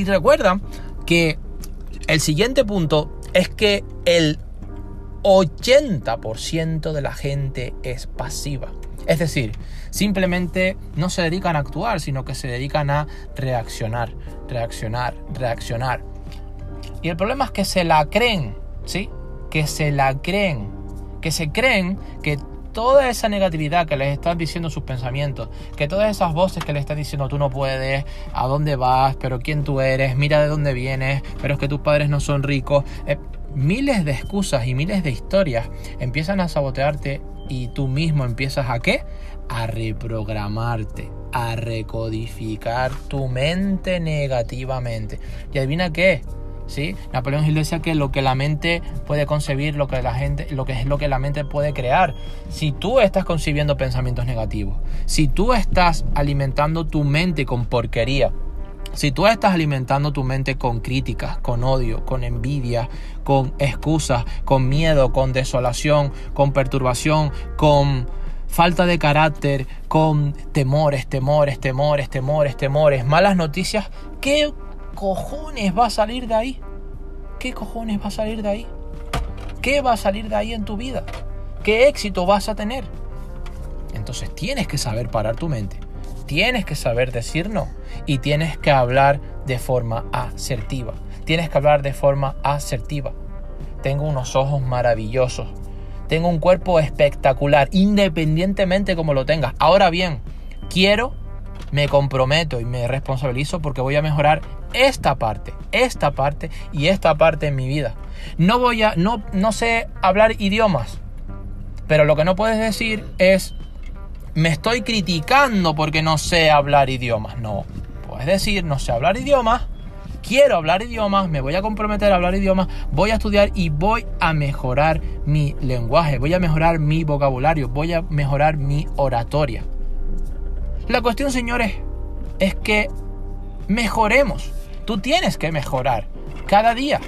Y recuerda que el siguiente punto es que el 80% de la gente es pasiva. Es decir, simplemente no se dedican a actuar, sino que se dedican a reaccionar, reaccionar, reaccionar. Y el problema es que se la creen, ¿sí? Que se la creen, que se creen que toda esa negatividad que les están diciendo sus pensamientos, que todas esas voces que les están diciendo tú no puedes, a dónde vas, pero quién tú eres, mira de dónde vienes, pero es que tus padres no son ricos, eh, miles de excusas y miles de historias empiezan a sabotearte y tú mismo empiezas a qué? A reprogramarte, a recodificar tu mente negativamente. ¿Y adivina qué? ¿Sí? Napoleón Hill decía que lo que la mente puede concebir, lo que la gente, lo que es lo que la mente puede crear. Si tú estás concibiendo pensamientos negativos, si tú estás alimentando tu mente con porquería, si tú estás alimentando tu mente con críticas, con odio, con envidia, con excusas, con miedo, con desolación, con perturbación, con falta de carácter, con temores, temores, temores, temores, temores, malas noticias, ¿qué cojones va a salir de ahí? ¿Qué cojones va a salir de ahí? ¿Qué va a salir de ahí en tu vida? ¿Qué éxito vas a tener? Entonces tienes que saber parar tu mente tienes que saber decir no y tienes que hablar de forma asertiva. Tienes que hablar de forma asertiva. Tengo unos ojos maravillosos. Tengo un cuerpo espectacular, independientemente como lo tengas. Ahora bien, quiero, me comprometo y me responsabilizo porque voy a mejorar esta parte, esta parte y esta parte en mi vida. No voy a, no, no sé hablar idiomas, pero lo que no puedes decir es me estoy criticando porque no sé hablar idiomas. No, puedes decir, no sé hablar idiomas, quiero hablar idiomas, me voy a comprometer a hablar idiomas, voy a estudiar y voy a mejorar mi lenguaje, voy a mejorar mi vocabulario, voy a mejorar mi oratoria. La cuestión, señores, es que mejoremos. Tú tienes que mejorar cada día.